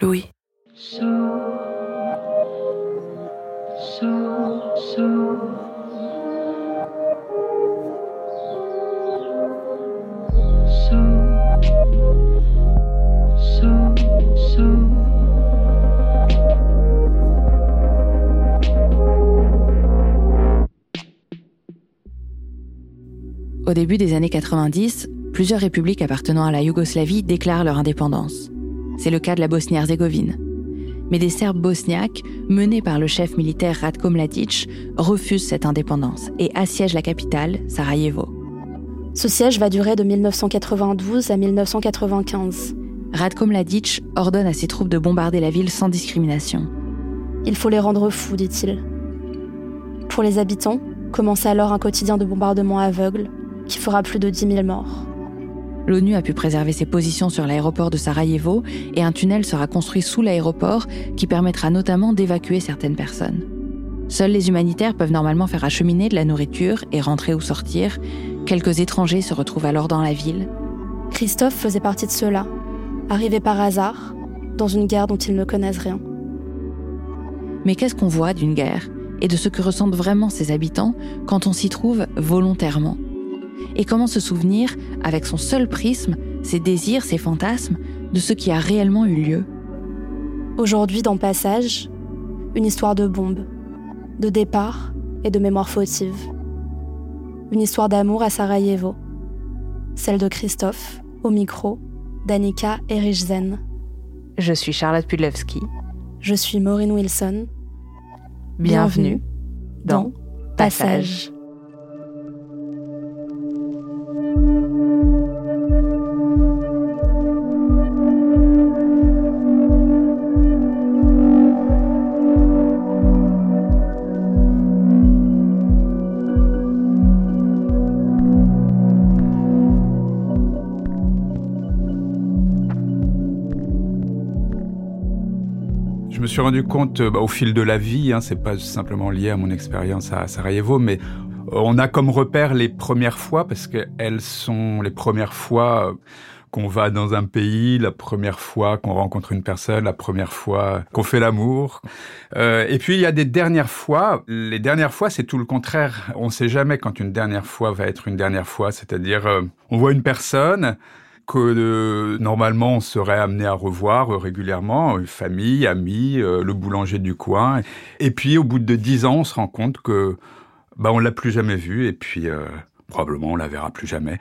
Louis. Au début des années 90, plusieurs républiques appartenant à la Yougoslavie déclarent leur indépendance. C'est le cas de la Bosnie-Herzégovine. Mais des Serbes bosniaques, menés par le chef militaire Ratko Mladic, refusent cette indépendance et assiègent la capitale, Sarajevo. Ce siège va durer de 1992 à 1995. Ratko Mladic ordonne à ses troupes de bombarder la ville sans discrimination. Il faut les rendre fous, dit-il. Pour les habitants, commence alors un quotidien de bombardement aveugle qui fera plus de 10 000 morts. L'ONU a pu préserver ses positions sur l'aéroport de Sarajevo et un tunnel sera construit sous l'aéroport qui permettra notamment d'évacuer certaines personnes. Seuls les humanitaires peuvent normalement faire acheminer de la nourriture et rentrer ou sortir. Quelques étrangers se retrouvent alors dans la ville. Christophe faisait partie de ceux-là, arrivé par hasard, dans une guerre dont ils ne connaissent rien. Mais qu'est-ce qu'on voit d'une guerre? Et de ce que ressentent vraiment ses habitants quand on s'y trouve volontairement? Et comment se souvenir, avec son seul prisme, ses désirs, ses fantasmes, de ce qui a réellement eu lieu? Aujourd'hui, dans Passage, une histoire de bombe, de départ et de mémoire fautive. Une histoire d'amour à Sarajevo. Celle de Christophe, au micro, d'Annika Erichzen. Je suis Charlotte Pudlewski. Je suis Maureen Wilson. Bienvenue dans Passage. Suis rendu compte euh, bah, au fil de la vie, hein, c'est pas simplement lié à mon expérience à Sarajevo, mais euh, on a comme repère les premières fois parce qu'elles sont les premières fois euh, qu'on va dans un pays, la première fois qu'on rencontre une personne, la première fois qu'on fait l'amour. Euh, et puis il y a des dernières fois. Les dernières fois, c'est tout le contraire. On ne sait jamais quand une dernière fois va être une dernière fois. C'est-à-dire, on voit une personne que euh, normalement on serait amené à revoir euh, régulièrement, une famille, amis, euh, le boulanger du coin. Et puis au bout de dix ans, on se rend compte que bah on l'a plus jamais vu et puis euh, probablement on la verra plus jamais.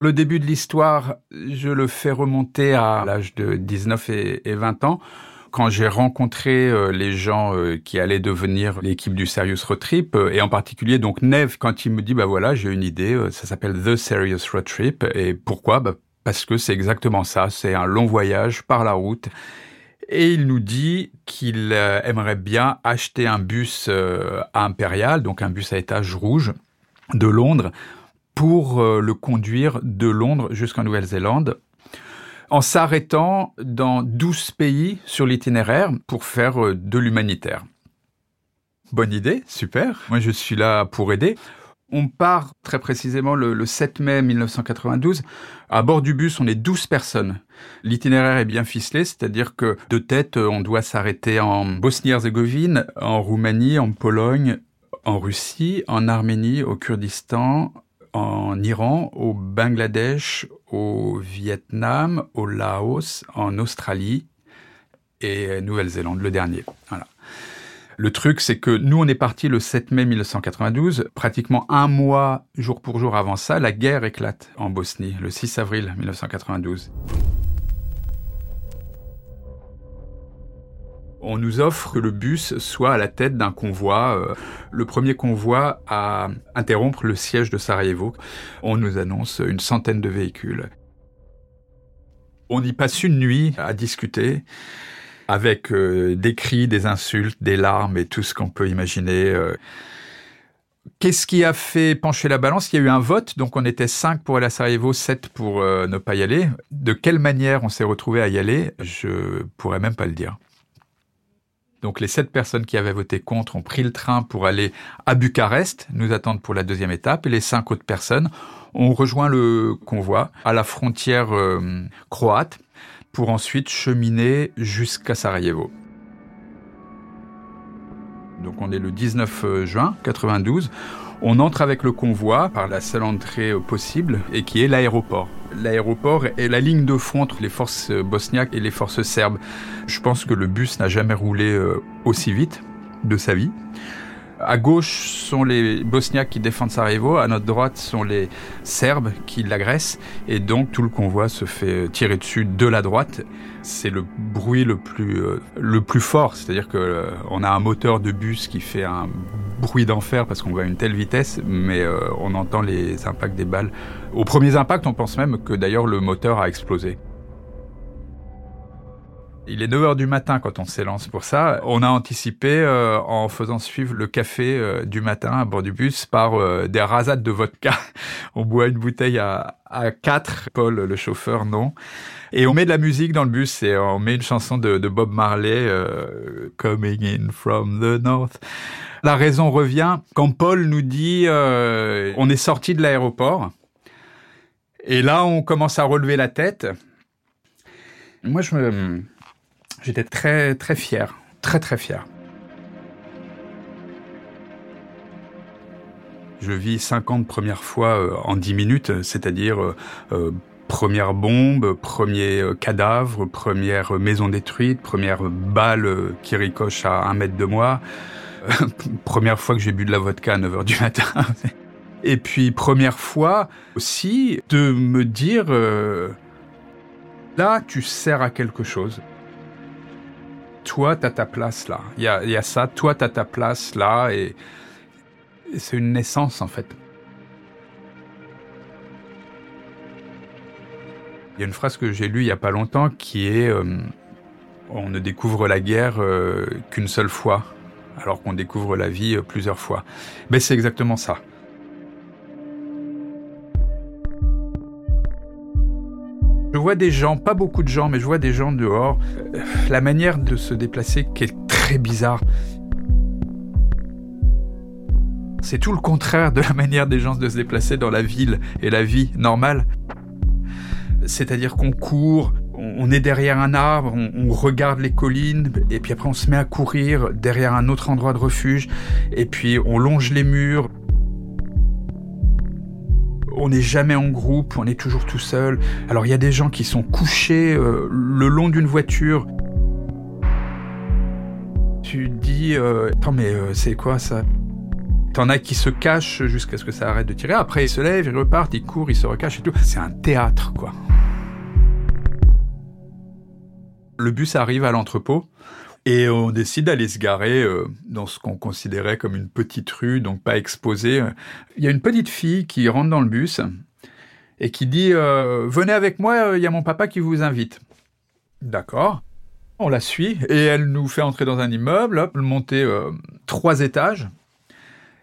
Le début de l'histoire, je le fais remonter à l'âge de 19 et, et 20 ans quand j'ai rencontré euh, les gens euh, qui allaient devenir l'équipe du Serious Road Trip, euh, et en particulier donc Nev, quand il me dit bah voilà j'ai une idée, ça s'appelle The Serious Road Trip, et pourquoi? Bah, Parce que c'est exactement ça, c'est un long voyage par la route. Et il nous dit qu'il aimerait bien acheter un bus à Impérial, donc un bus à étage rouge de Londres, pour le conduire de Londres jusqu'en Nouvelle-Zélande en s'arrêtant dans 12 pays sur l'itinéraire pour faire euh, de l'humanitaire. Bonne idée, super. Moi, je suis là pour aider. On part très précisément le, le 7 mai 1992. À bord du bus, on est 12 personnes. L'itinéraire est bien ficelé, c'est-à-dire que de tête, euh, on doit s'arrêter en Bosnie-Herzégovine, en Roumanie, en Pologne, en Russie, en Arménie, au Kurdistan, en Iran, au Bangladesh, au Vietnam, au Laos, en Australie et Nouvelle-Zélande, le dernier. Voilà. Le truc, c'est que nous, on est parti le 7 mai 1992. Pratiquement un mois, jour pour jour avant ça, la guerre éclate en Bosnie, le 6 avril 1992. On nous offre que le bus soit à la tête d'un convoi, euh, le premier convoi à interrompre le siège de Sarajevo. On nous annonce une centaine de véhicules. On y passe une nuit à discuter avec euh, des cris, des insultes, des larmes et tout ce qu'on peut imaginer. Euh. Qu'est-ce qui a fait pencher la balance? Il y a eu un vote, donc on était 5 pour aller à Sarajevo, 7 pour ne pas y aller. De quelle manière on s'est retrouvé à y aller? Je pourrais même pas le dire. Donc les sept personnes qui avaient voté contre ont pris le train pour aller à Bucarest, nous attendre pour la deuxième étape, et les cinq autres personnes ont rejoint le convoi à la frontière euh, croate pour ensuite cheminer jusqu'à Sarajevo. Donc on est le 19 euh, juin 92. On entre avec le convoi par la seule entrée euh, possible et qui est l'aéroport. L'aéroport est la ligne de front entre les forces euh, bosniaques et les forces serbes. Je pense que le bus n'a jamais roulé aussi vite de sa vie. À gauche sont les Bosniaques qui défendent Sarajevo, à notre droite sont les Serbes qui l'agressent, et donc tout le convoi se fait tirer dessus de la droite. C'est le bruit le plus, euh, le plus fort, c'est-à-dire que euh, on a un moteur de bus qui fait un bruit d'enfer parce qu'on va à une telle vitesse, mais euh, on entend les impacts des balles. Au premier impact, on pense même que d'ailleurs le moteur a explosé. Il est 9 heures du matin quand on s'élance pour ça. On a anticipé euh, en faisant suivre le café euh, du matin à bord du bus par euh, des rasades de vodka. on boit une bouteille à, à quatre. Paul, le chauffeur, non. Et on met de la musique dans le bus et on met une chanson de, de Bob Marley, Coming in from the North. La raison revient quand Paul nous dit on est sorti de l'aéroport. Et là, on commence à relever la tête. Moi, je me, J'étais très très fier, très très fier. Je vis 50 premières fois euh, en 10 minutes, c'est-à-dire euh, euh, première bombe, premier cadavre, première maison détruite, première balle qui ricoche à un mètre de moi, première fois que j'ai bu de la vodka à 9 heures du matin. Et puis première fois aussi de me dire, là tu sers à quelque chose toi, tu as ta place là. Il y a, ça, toi, tu as ta place là, et, c'est une naissance en fait. Il y a une phrase que j'ai lue il y a pas longtemps qui est euh, On ne découvre la guerre euh, qu'une seule fois, alors qu'on découvre la vie euh, plusieurs fois. Mais c'est exactement ça. Vois des gens, pas beaucoup de gens, mais je vois des gens dehors. La manière de se déplacer qui est très bizarre. C'est tout le contraire de la manière des gens de se déplacer dans la ville et la vie normale. C'est-à-dire qu'on court, on est derrière un arbre, on, regarde les collines, et puis après on se met à courir derrière un autre endroit de refuge, et puis on longe les murs, on n'est jamais en groupe, on est toujours tout seul. Alors il y a des gens qui sont couchés euh, le long d'une voiture. Tu dis, euh, attends mais euh, c'est quoi ça? T'en as qui se cachent jusqu'à ce que ça arrête de tirer. Après ils se lèvent, ils repartent, ils courent, ils se recachent et tout. C'est un théâtre quoi. Le bus arrive à l'entrepôt. Et on décide d'aller se garer euh, dans ce qu'on considérait comme une petite rue, donc pas exposée. Il y a une petite fille qui rentre dans le bus et qui dit euh, Venez avec moi, il y a mon papa qui vous invite. D'accord. On la suit et elle nous fait entrer dans un immeuble, monter euh, trois étages.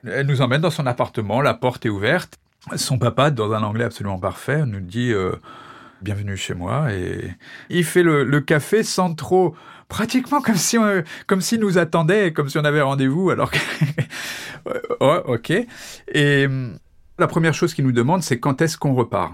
Elle nous emmène dans son appartement, la porte est ouverte. Son papa, dans un anglais absolument parfait, nous dit Bienvenue chez moi et il fait le, café sans trop pratiquement comme si on, comme s'il nous attendait, comme si on avait rendez-vous. Alors que, ouais, ok. Et hum, la première chose qu'il nous demande, c'est quand est-ce qu'on repart?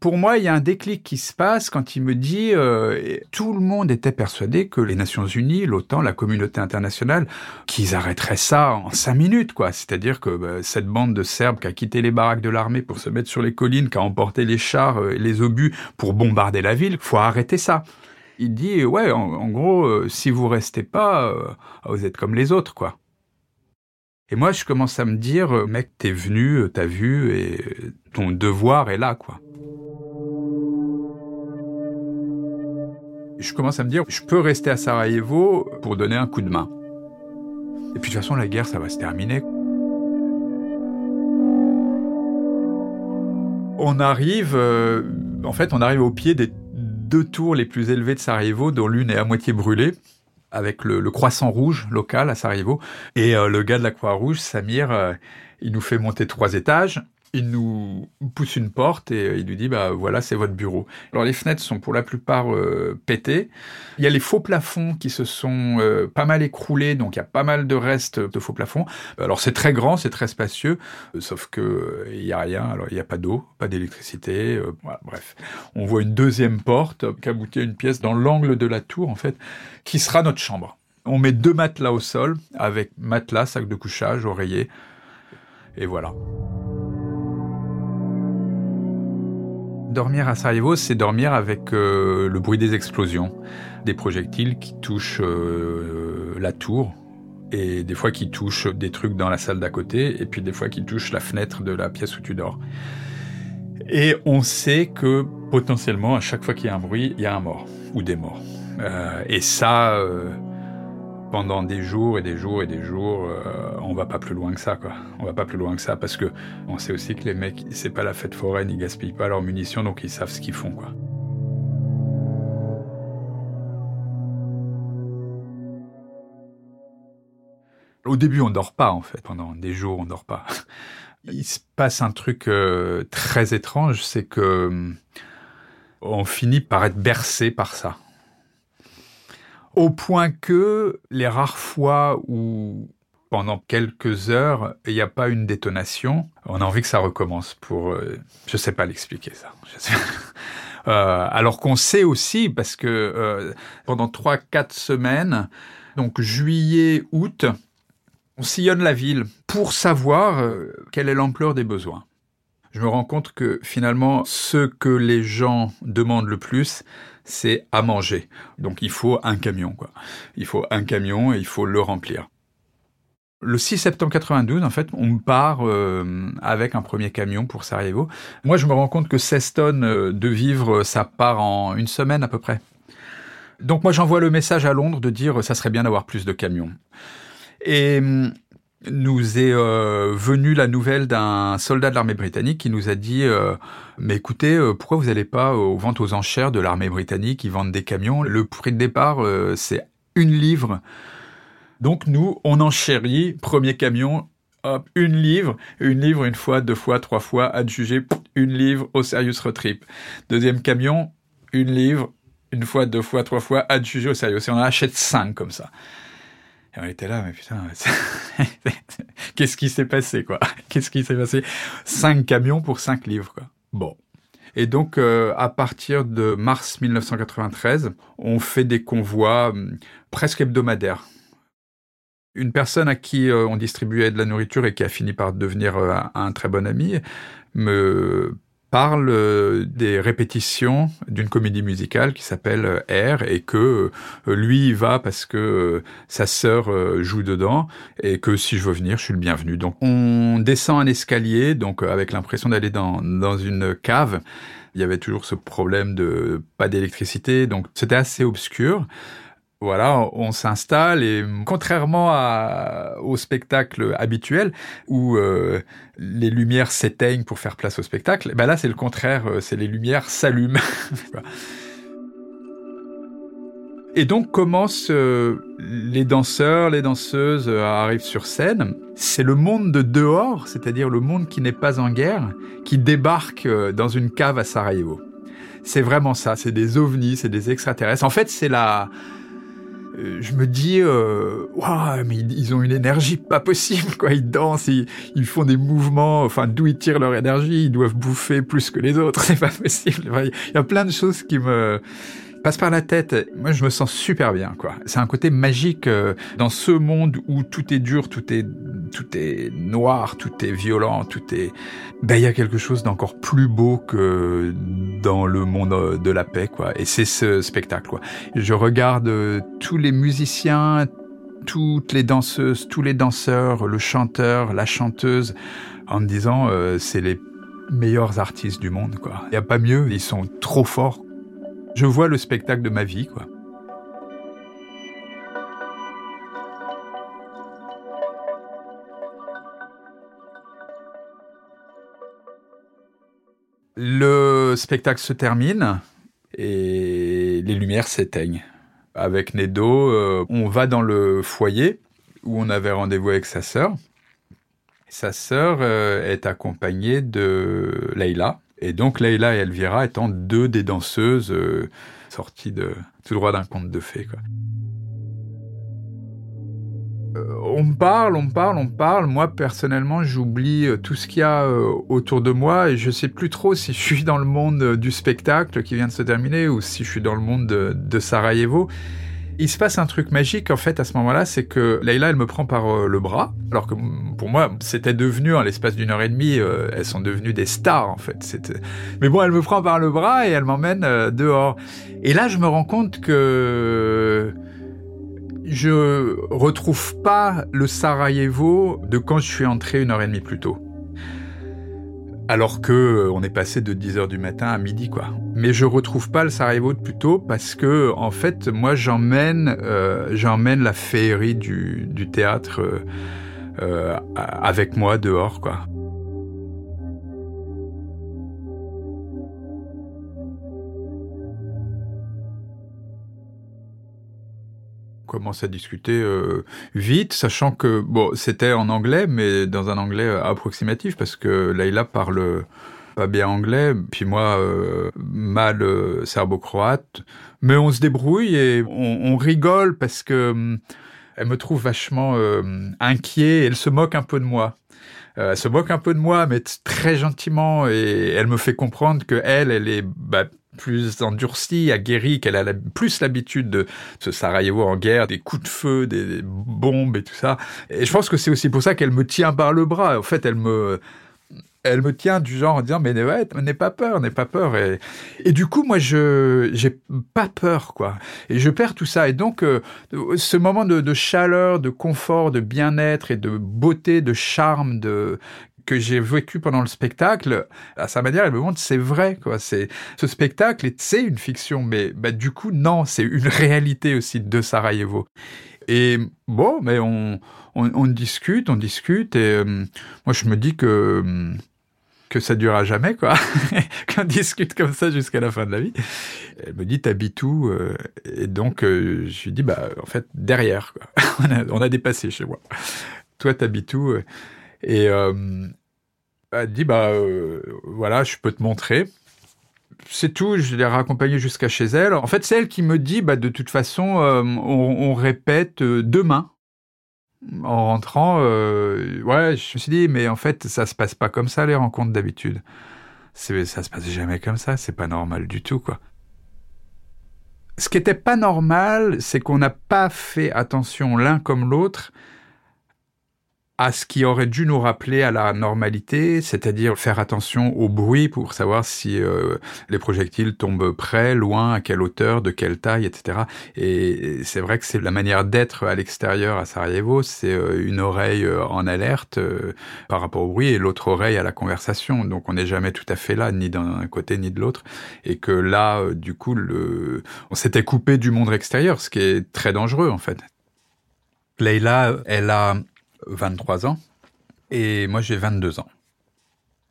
Pour moi, il y a un déclic qui se passe quand il me dit euh, tout le monde était persuadé que les Nations Unies, l'OTAN, la communauté internationale, qu'ils arrêteraient ça en cinq minutes, quoi. C'est-à-dire que bah, cette bande de Serbes qui a quitté les baraques de l'armée pour se mettre sur les collines, qui a emporté les chars et les obus pour bombarder la ville, faut arrêter ça. Il dit ouais, en, gros, euh, si vous restez pas, euh, vous êtes comme les autres, quoi. Et moi, je commence à me dire, mec, t'es venu, t'as vu, et ton devoir est là, quoi. Je commence à me dire, je peux rester à Sarajevo pour donner un coup de main. Et puis de toute façon, la guerre, ça va se terminer. On arrive, euh, en fait, on arrive au pied des deux tours les plus élevées de Sarajevo, dont l'une est à moitié brûlée, avec le, croissant rouge local à Sarajevo. Et euh, le gars de la Croix-Rouge, Samir, euh, il nous fait monter trois étages il nous pousse une porte et euh, il nous dit bah voilà c'est votre bureau. Alors les fenêtres sont pour la plupart euh, pétées. Il y a les faux plafonds qui se sont euh, pas mal écroulés donc il y a pas mal de restes de faux plafonds. Alors c'est très grand, c'est très spacieux, sauf que il y a rien. Alors il n'y a pas d'eau, pas d'électricité. Voilà, bref, on voit une deuxième porte qui aboutit à une pièce dans l'angle de la tour en fait qui sera notre chambre. On met deux matelas au sol avec matelas, sac de couchage, oreiller et voilà. Dormir à Sarajevo, c'est dormir avec euh, le bruit des explosions, des projectiles qui touchent euh, la tour, et des fois qui touchent des trucs dans la salle d'à côté, et puis des fois qui touchent la fenêtre de la pièce où tu dors. Et on sait que potentiellement, à chaque fois qu'il y a un bruit, il y a un mort, ou des morts. Euh, et ça, pendant des jours et des jours et des jours, euh, on va pas plus loin que ça, quoi. On va pas plus loin que ça parce que on sait aussi que les mecs, c'est pas la fête foraine, ils gaspillent pas leurs munitions, donc ils savent ce qu'ils font, quoi. Au début, on dort pas, en fait. Pendant des jours, on dort pas. Il se passe un truc euh, très étrange, c'est que on finit par être bercé par ça au point que les rares fois où pendant quelques heures, il n'y a pas une détonation, on a envie que ça recommence pour... Euh, je ne sais pas l'expliquer ça. Euh, alors qu'on sait aussi, parce que euh, pendant 3-4 semaines, donc juillet, août, on sillonne la ville pour savoir quelle est l'ampleur des besoins. Je me rends compte que finalement, ce que les gens demandent le plus, c'est à manger. Donc il faut un camion, quoi. Il faut un camion et il faut le remplir. Le 6 septembre 92, en fait, on part euh, avec un premier camion pour Sarajevo. Moi, je me rends compte que 16 tonnes euh, de vivres, ça part en une semaine à peu près. Donc moi, j'envoie le message à Londres de dire ça serait bien d'avoir plus de camions. Et hum, nous est euh, venue la nouvelle d'un soldat de l'armée britannique qui nous a dit euh, mais écoutez euh, pourquoi vous n'allez pas aux ventes aux enchères de l'armée britannique ils vendent des camions. Le prix de départ c'est une livre donc nous on enchérit premier camion hop une livre. Une livre une fois deux fois trois fois adjugé une livre au Serious Road Trip. Deuxième camion une livre une fois deux fois trois fois adjugé au Serious. Et on en achète cinq comme ça et on était là, mais putain, qu'est-ce qui s'est passé, quoi? Qu'est-ce qui s'est passé? Cinq camions pour cinq livres, quoi. Bon. Et donc, euh, à partir de mars 1993, on fait des convois hum, presque hebdomadaires. Une personne à qui euh, on distribuait de la nourriture et qui a fini par devenir euh, un très bon ami me parle euh, des répétitions d'une comédie musicale qui s'appelle euh, R et que euh, lui il va parce que sa sœur joue dedans et que si je veux venir, je suis le bienvenu. Donc on descend un escalier, donc avec l'impression d'aller dans, dans une cave. Il y avait toujours ce problème de pas d'électricité, donc c'était assez obscur voilà, on s'installe et contrairement au spectacle habituel où euh, les lumières s'éteignent pour faire place au spectacle, ben là c'est le contraire, euh, c'est les lumières s'allument. et donc commencent euh, les danseurs, les danseuses arrivent sur scène? C'est le monde de dehors, c'est-à-dire le monde qui n'est pas en guerre, qui débarque dans une cave à Sarajevo. C'est vraiment ça, c'est des ovnis, c'est des extraterrestres. En fait, c'est la euh, je me dis, euh, waouh, mais ils ont une énergie pas possible, quoi. Ils dansent, ils, ils font des mouvements, enfin, d'où ils tirent leur énergie, ils doivent bouffer plus que les autres, c'est pas possible. Il y a plein de choses qui me, passe par la tête. Moi, je me sens super bien, quoi. C'est un côté magique euh, dans ce monde où tout est dur, tout est, tout est noir, tout est violent, tout est. Ben, il y a quelque chose d'encore plus beau que dans le monde de la paix, quoi. Et c'est ce spectacle, quoi. Je regarde euh, tous les musiciens, toutes les danseuses, tous les danseurs, le chanteur, la chanteuse, en me disant, euh, c'est les meilleurs artistes du monde, quoi. Il n'y a pas mieux, ils sont trop forts. Je vois le spectacle de ma vie, quoi. Le spectacle se termine et les lumières s'éteignent. Avec Nedo, euh, on va dans le foyer où on avait rendez-vous avec sa sœur. Sa sœur euh, est accompagnée de Leïla, et donc Leila et Elvira étant deux des danseuses euh, sorties de tout droit d'un conte de fées. Euh, on parle, on parle, on parle. Moi, personnellement, j'oublie euh, tout ce qu'il y a autour de moi et je sais plus trop si je suis dans le monde du spectacle qui vient de se terminer ou si je suis dans le monde de, de Sarajevo. Il se passe un truc magique en fait à ce moment-là, c'est que Leïla elle me prend par euh, le bras, alors que pour moi c'était devenu en l'espace d'une heure et demie, euh, elles sont devenues des stars en fait. Mais bon, elle me prend par le bras et elle m'emmène euh, dehors. Et là je me rends compte que je retrouve pas le Sarajevo de quand je suis entré une heure et demie plus tôt alors que euh, on est passé de 10h du matin à midi quoi. Mais je retrouve pas le Sarajevo de plus tôt parce que en fait moi j'emmène euh, j'emmène la féerie du, du théâtre euh, avec moi dehors quoi. Commence à discuter euh, vite, sachant que bon, c'était en anglais, mais dans un anglais euh, approximatif, parce que Leïla parle pas bien anglais, puis moi euh, mal serbo-croate, mais on se débrouille et on, rigole parce que hum, elle me trouve vachement inquiet, elle se moque un peu de moi. elle se moque un peu de moi, mais très gentiment, et elle me fait comprendre que elle, elle est bah, plus endurcie, aguerrie, qu'elle a plus l'habitude de ce Sarajevo en guerre, des coups de feu, des, bombes et tout ça. Et je pense que c'est aussi pour ça qu'elle me tient par le bras. En fait, elle me, elle me tient du genre en disant mais ouais, n'aie pas peur, n'aie pas peur. Et, et du coup, moi, je j'ai pas peur, quoi. Et je perds tout ça. Et donc, euh, ce moment de, de, chaleur, de confort, de bien-être et de beauté, de charme, de que j'ai vécu pendant le spectacle, à sa manière, elle me montre c'est vrai quoi. C'est ce spectacle, c'est une fiction, mais bah, du coup non, c'est une réalité aussi de Sarajevo. Et bon, mais on, on, discute, on discute, et euh, moi je me dis que que ça durera jamais quoi, qu'on discute comme ça jusqu'à la fin de la vie. Elle me dit t'habites où euh, Et donc euh, je lui dis bah en fait derrière quoi. on, a, on a dépassé chez moi. Toi t'habites où? Et euh, elle dit bah euh, voilà, je peux te montrer. C'est tout, je l'ai raccompagnée jusqu'à chez elle. En fait, c'est elle qui me dit bah de toute façon, euh, on, répète demain. En rentrant, ouais, je me suis dit mais en fait, ça se passe pas comme ça les rencontres d'habitude. Ça se passe jamais comme ça, c'est pas normal du tout quoi. Ce qui était pas normal, c'est qu'on n'a pas fait attention l'un comme l'autre à ce qui aurait dû nous rappeler à la normalité, c'est-à-dire faire attention au bruit pour savoir si euh, les projectiles tombent près, loin, à quelle hauteur, de quelle taille, etc. Et c'est vrai que c'est la manière d'être à l'extérieur à Sarajevo, c'est euh, une oreille euh, en alerte par rapport au bruit et l'autre oreille à la conversation. Donc on n'est jamais tout à fait là, ni d'un côté ni de l'autre. Et que là, du coup, on s'était coupé du monde extérieur, ce qui est très dangereux en fait. Leila, elle a 23 ans et moi j'ai 22 ans.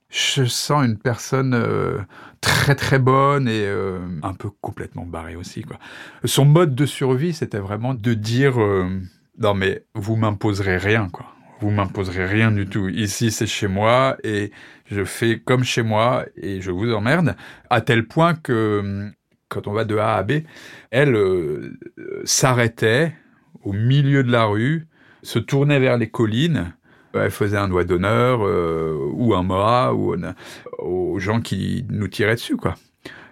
Je sens une personne euh, très très bonne et euh, un peu complètement barrée aussi. Quoi. Son mode de survie, c'était vraiment de dire euh, non mais vous m'imposerez rien quoi. Vous m'imposerez rien du tout. Ici c'est chez moi et je fais comme chez moi et je vous emmerde à tel point que quand on va de A à B, elle s'arrêtait au milieu de la rue, se tournait vers les collines, elle faisait un doigt d'honneur euh, ou un bras ou aux gens qui nous tiraient dessus, quoi.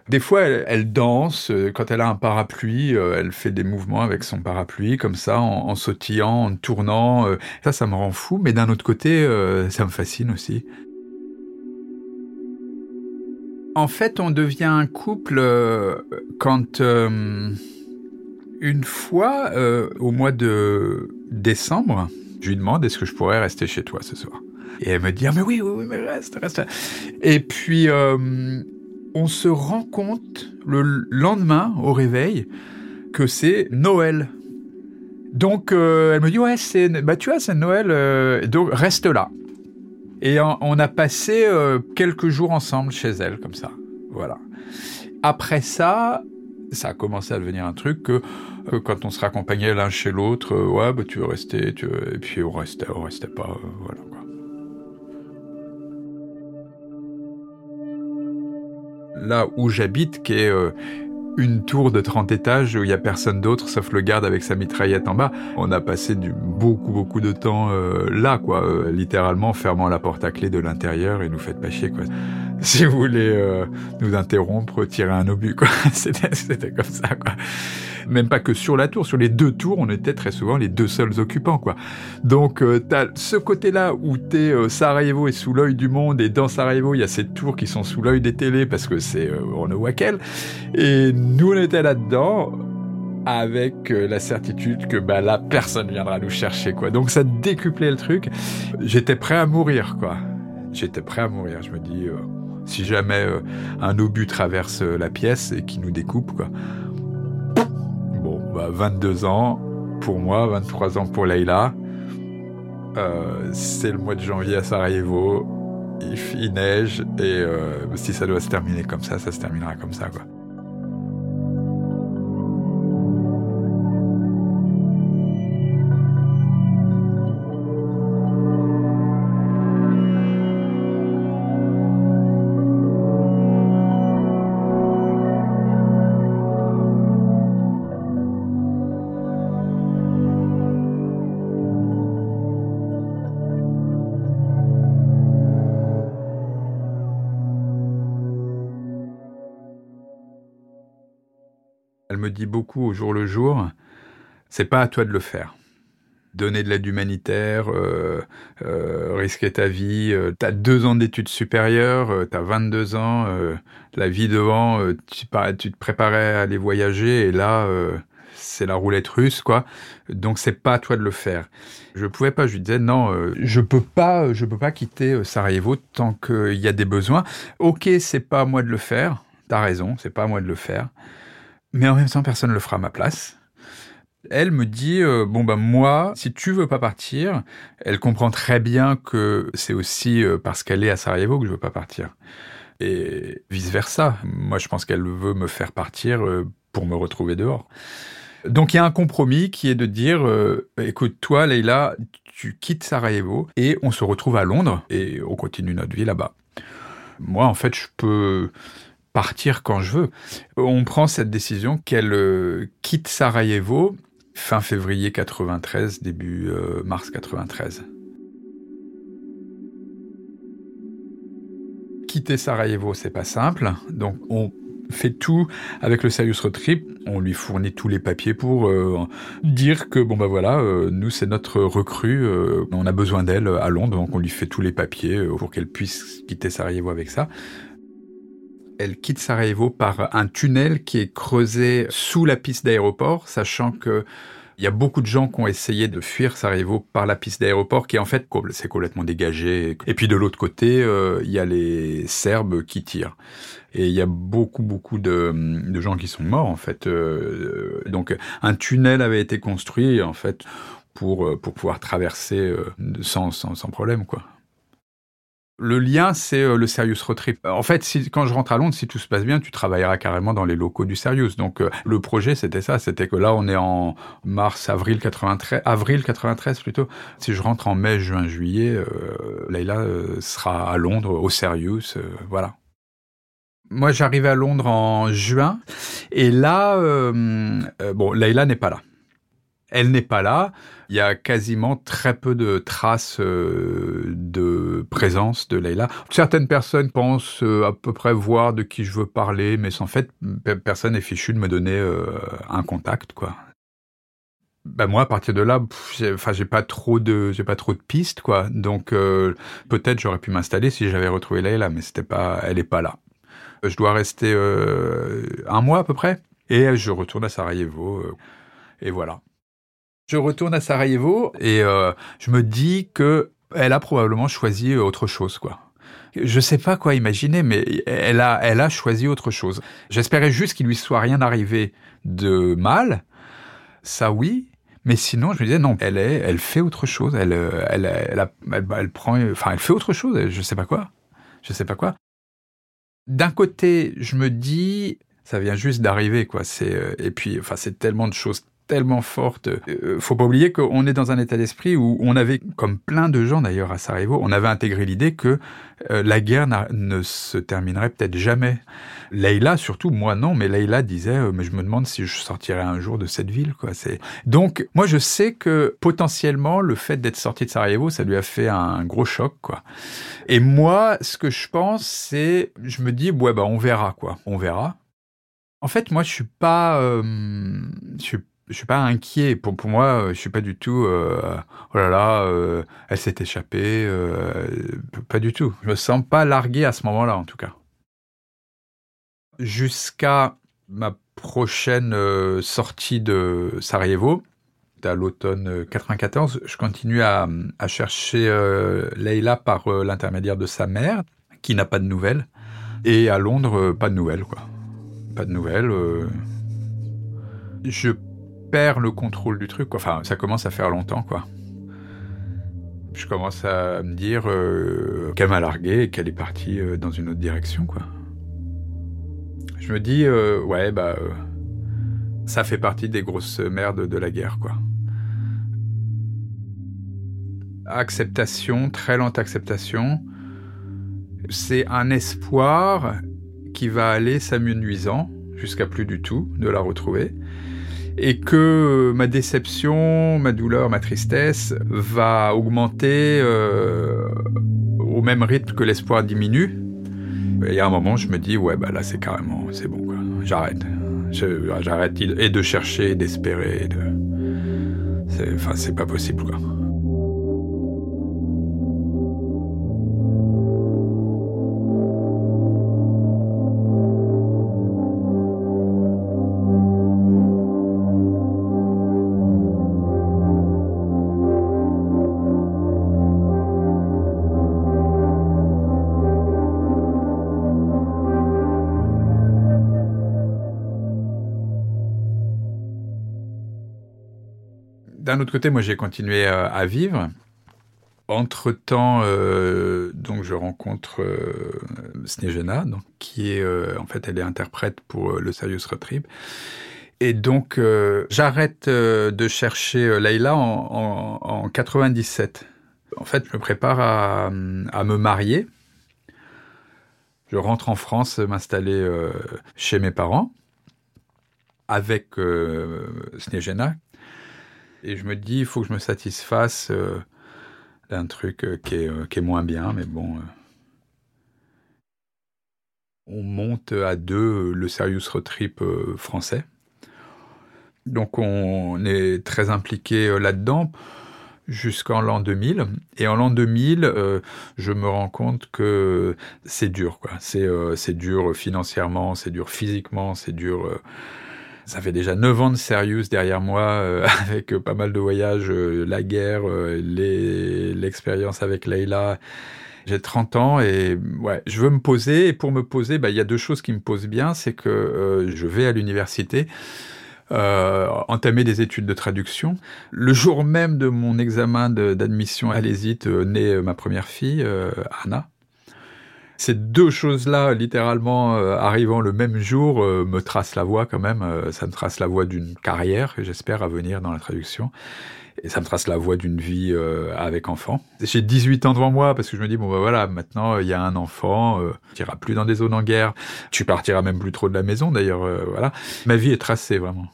Des fois, elle, danse. Euh, quand elle a un parapluie, elle fait des mouvements avec son parapluie, comme ça, en, sautillant, en tournant. Ça, ça me rend fou. Mais d'un autre côté, ça me fascine aussi. En fait, on devient un couple euh, quand euh, une fois, euh, au mois de décembre, je lui demande est-ce que je pourrais rester chez toi ce soir? Et elle me dit ah, mais oui, oui, oui, mais reste, reste. Et puis on se rend compte le lendemain au réveil que c'est Noël. Donc elle me dit ouais c'est bah tu vois c'est Noël donc reste là. Et on a passé euh, quelques jours ensemble chez elle, comme ça. Voilà. Après ça, ça a commencé à devenir un truc que, quand on se raccompagnait l'un chez l'autre, euh, ouais, bah, tu veux rester, tu veux... et puis on restait, on restait pas, euh, voilà. Quoi. Là où j'habite, qui est une tour de 30 étages où il y a personne d'autre sauf le garde avec sa mitraillette en bas. On a passé du beaucoup beaucoup de temps euh, là quoi, euh, littéralement fermant la porte à clé de l'intérieur et nous faites pas chier quoi. Si vous voulez euh, nous interrompre, tirer un obus quoi. c'était comme ça quoi même pas que sur la tour, sur les deux tours, on était très souvent les deux seuls occupants, quoi. Donc, euh, t'as ce côté-là où t'es euh, Sarajevo est sous l'œil du monde, et dans Sarajevo, il y a ces tours qui sont sous l'œil des télés parce que c'est euh, on ne voit qu'elles. Et nous, on était là-dedans avec la certitude que bah là personne viendra nous chercher quoi. Donc ça décuplait le truc. J'étais prêt à mourir quoi. J'étais prêt à mourir. Je me dis si jamais un obus traverse la pièce et qui nous découpe quoi, 22 ans pour moi, 23 ans pour Leïla. Euh, c'est le mois de janvier à Sarajevo. Il, neige et euh, si ça doit se terminer comme ça, ça se terminera comme ça. Quoi. Me dit beaucoup au jour le jour, c'est pas à toi de le faire. Donner de l'aide humanitaire, euh, euh, risquer ta vie. Euh, t'as deux ans d'études supérieures, t'as 22 ans, la vie devant, tu, tu, te préparais à aller voyager et là, c'est la roulette russe, quoi. Donc c'est pas à toi de le faire. Je pouvais pas. Je lui disais non, je peux pas, je peux pas quitter Sarajevo tant qu'il y a des besoins. Ok, c'est pas à moi de le faire. T'as raison, c'est pas à moi de le faire mais en même temps, personne ne le fera à ma place. Elle me dit euh, bon ben moi, si tu veux pas partir, elle comprend très bien que c'est aussi euh, parce qu'elle est à Sarajevo que je veux pas partir et vice versa. Moi, je pense qu'elle veut me faire partir euh, pour me retrouver dehors. Donc il y a un compromis qui est de dire écoute toi Leïla, tu quittes Sarajevo et on se retrouve à Londres et on continue notre vie là-bas. Moi en fait, je peux partir quand je veux. On prend cette décision qu'elle euh, quitte Sarajevo fin février 93, début euh, mars 93. Quitter Sarajevo, c'est pas simple. Donc on fait tout avec le Serious Road. On lui fournit tous les papiers pour euh, dire que bon bah voilà, nous c'est notre recrue, on a besoin d'elle à Londres, donc on lui fait tous les papiers pour qu'elle puisse quitter Sarajevo avec ça elle quitte Sarajevo par un tunnel qui est creusé sous la piste d'aéroport, sachant que il y a beaucoup de gens qui ont essayé de fuir Sarajevo par la piste d'aéroport qui en fait c'est complètement dégagé. Et puis de l'autre côté, euh, il y a les Serbes qui tirent. Et il y a beaucoup beaucoup de, gens qui sont morts en fait. Euh, donc un tunnel avait été construit en fait pour euh, pour pouvoir traverser sans, sans sans problème quoi. Le lien, c'est euh, le Serious Road Trip. En fait, si, quand je rentre à Londres, si tout se passe bien, tu travailleras carrément dans les locaux du Serious. Donc, euh, le projet, c'était ça. C'était que là, on est en mars, avril 93, avril 93 plutôt. Si je rentre en mai, juin, juillet, euh, euh, sera à Londres, au Serious, voilà. Moi, j'arrive à Londres en juin, et là, euh, euh, bon, n'est pas là. Elle n'est pas là. Il y a quasiment très peu de traces euh, de présence de Leila. Certaines personnes pensent à peu près voir de qui je veux parler, mais en fait, personne n'est fichu de me donner un contact, quoi. Ben moi, à partir de là, enfin, j'ai pas trop de, j'ai pas trop de pistes, quoi. Donc, peut-être j'aurais pu m'installer si j'avais retrouvé Leila, mais c'était pas, elle est pas là. Je dois rester euh, un mois à peu près. Et je retourne à Sarajevo. Euh, et voilà. Je retourne à Sarajevo et euh, je me dis que elle a probablement choisi autre chose, quoi. Je sais pas quoi imaginer, mais elle a, elle a choisi autre chose. J'espérais juste qu'il lui soit rien arrivé de mal. Ça oui. Mais sinon, je me disais non, elle est, elle fait autre chose. Elle, elle, elle, prend, enfin, elle fait autre chose. Je sais pas quoi. Je sais pas quoi. D'un côté, je me dis, ça vient juste d'arriver, quoi. Euh, et puis, enfin, c'est tellement de choses tellement fortes. Euh, faut pas oublier qu'on est dans un état d'esprit où on avait, comme plein de gens d'ailleurs à Sarajevo, on avait intégré l'idée que euh, la guerre ne se terminerait peut-être jamais. Leïla, surtout, moi non, mais Leïla disait, euh, mais je me demande si je sortirai un jour de cette ville, quoi. C'est donc moi je sais que potentiellement le fait d'être sorti de Sarajevo, ça lui a fait un gros choc, quoi. Et moi, ce que je pense, c'est, je me dis, ouais bah on verra, quoi, on verra. En fait, moi, je suis pas, je suis je suis pas inquiet. Pour, pour moi, je suis pas du tout. Euh, oh là là, euh, elle s'est échappée. Euh, pas du tout. Je me sens pas largué à ce moment-là, en tout cas. Jusqu'à ma prochaine sortie de Sarajevo, à l'automne 94, je continue à, à chercher Leila par l'intermédiaire de sa mère, qui n'a pas de nouvelles, et à Londres, pas de nouvelles, quoi. Pas de nouvelles. Je perds le contrôle du truc. Enfin, ça commence à faire longtemps, quoi. Je commence à me dire euh, qu'elle m'a largué et qu'elle est partie euh, dans une autre direction, quoi. Je me dis, euh, ouais, bah, ça fait partie des grosses merdes de la guerre, quoi. Acceptation, très lente acceptation. C'est un espoir qui va aller s'amenuisant jusqu'à plus du tout de la retrouver et que ma déception, ma douleur, ma tristesse va augmenter euh, au même rythme que l'espoir diminue. Et à un moment, je me dis, ouais, bah là, c'est carrément, c'est bon, quoi. J'arrête. J'arrête et de chercher, d'espérer. De... Enfin, c'est pas possible, quoi. D'un autre côté, moi, j'ai continué euh, à, vivre. Entre-temps, euh, donc je rencontre euh, Snejana, donc, qui est, en fait, elle est interprète pour le Serious Trip. Et donc, j'arrête de chercher Leïla en, en, 97. En fait, je me prépare à, à, me marier. Je rentre en France, m'installer chez mes parents avec Snejana, et je me dis, il faut que je me satisfasse euh, d'un truc euh, qui, est, euh, qui, est, moins bien, mais bon. on monte à deux le Serious Road français. Donc on est très impliqué là-dedans jusqu'en l'an 2000. Et en l'an 2000, je me rends compte que c'est dur. quoi. C'est dur financièrement, c'est dur physiquement, c'est dur ça fait déjà 9 ans de Serious derrière moi, euh, avec pas mal de voyages, euh, la guerre, euh, l'expérience avec Leila. J'ai 30 ans et ouais, je veux me poser. Et pour me poser, bah, il y a deux choses qui me posent bien. C'est que je vais à l'université. entamer des études de traduction. Le jour même de mon examen d'admission à l'ESIT, naît ma première fille, Anna. Ces deux choses-là, littéralement euh, arrivant le même jour, euh, me tracent la voie quand même. Euh, ça me trace la voie d'une carrière j'espère à venir dans la traduction. Et ça me trace la voie d'une vie avec enfant. J'ai 18 ans devant moi parce que je me dis, bon bah voilà, maintenant il y a un enfant, tu iras plus dans des zones en guerre, tu partiras même plus trop de la maison d'ailleurs, voilà. Ma vie est tracée vraiment.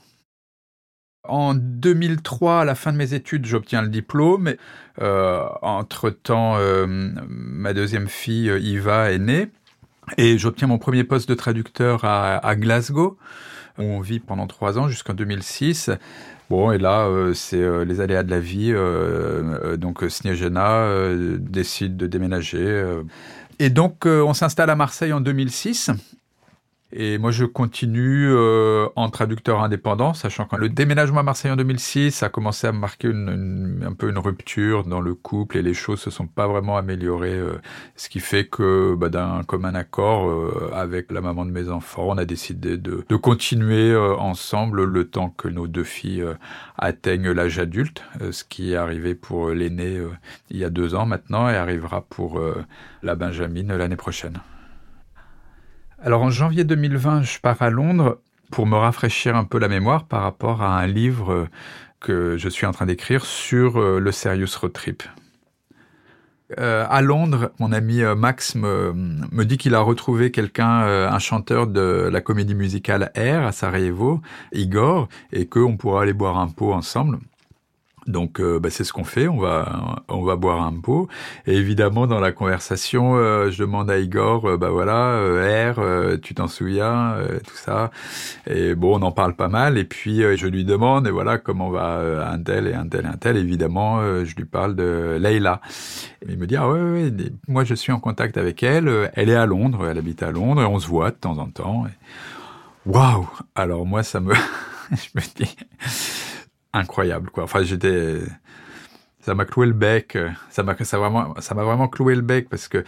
En 2003, à la fin de mes études, j'obtiens le diplôme. Euh, entre-temps, euh, ma deuxième fille, euh, Eva, est née. Et j'obtiens mon premier poste de traducteur à, Glasgow, où on vit pendant trois ans, jusqu'en 2006. Bon, et là, c'est les aléas de la vie. donc, Snejena décide de déménager. et donc, on s'installe à Marseille en 2006. Et moi, je continue euh, en traducteur indépendant, sachant que le déménagement à Marseille en 2006 a commencé à marquer une, un peu une rupture dans le couple et les choses se sont pas vraiment améliorées. Euh, ce qui fait que, bah, d'un commun accord euh, avec la maman de mes enfants, on a décidé de, de continuer ensemble le temps que nos deux filles atteignent l'âge adulte, ce qui est arrivé pour l'aîné il y a deux ans maintenant et arrivera pour la Benjamine l'année prochaine. Alors en janvier 2020, je pars à Londres pour me rafraîchir un peu la mémoire par rapport à un livre que je suis en train d'écrire sur euh, le Serious Road Trip. Euh, à Londres, mon ami euh, Max me, me dit qu'il a retrouvé quelqu'un, un chanteur de la comédie musicale Air à Sarajevo, Igor, et qu'on pourra aller boire un pot ensemble. Donc euh, bah, c'est ce qu'on fait, on va on va boire un pot. Et évidemment dans la conversation, euh, je demande à Igor, euh, bah voilà, R, tu t'en souviens, tout ça. Et bon, on en parle pas mal. Et puis je lui demande, et voilà, comment va un tel et un tel et un tel. Évidemment, je lui parle de Leila. Et il me dit ah ouais, ouais, moi je suis en contact avec elle. Elle est à Londres, elle habite à Londres et on se voit de temps en temps. Waouh Alors moi ça me, je me dis incroyable quoi. Enfin j'étais ça m'a cloué le bec, ça m'a vraiment ça m'a vraiment cloué le bec parce que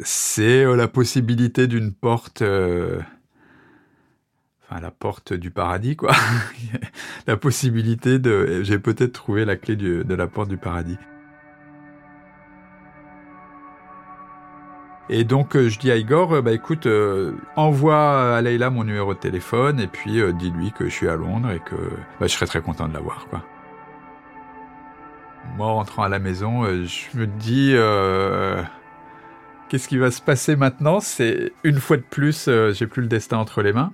c'est euh, la possibilité d'une porte euh, enfin la porte du paradis quoi. la possibilité de j'ai peut-être trouvé la clé de la porte du paradis. Et donc euh, je dis à Igor, euh, bah écoute, euh, envoie à Leïla mon numéro de téléphone et puis dis-lui que je suis à Londres et que bah, je serais très content de l'avoir quoi. Moi, rentrant à la maison, je me dis qu'est-ce qui va se passer maintenant? C'est une fois de plus, j'ai plus le destin entre les mains.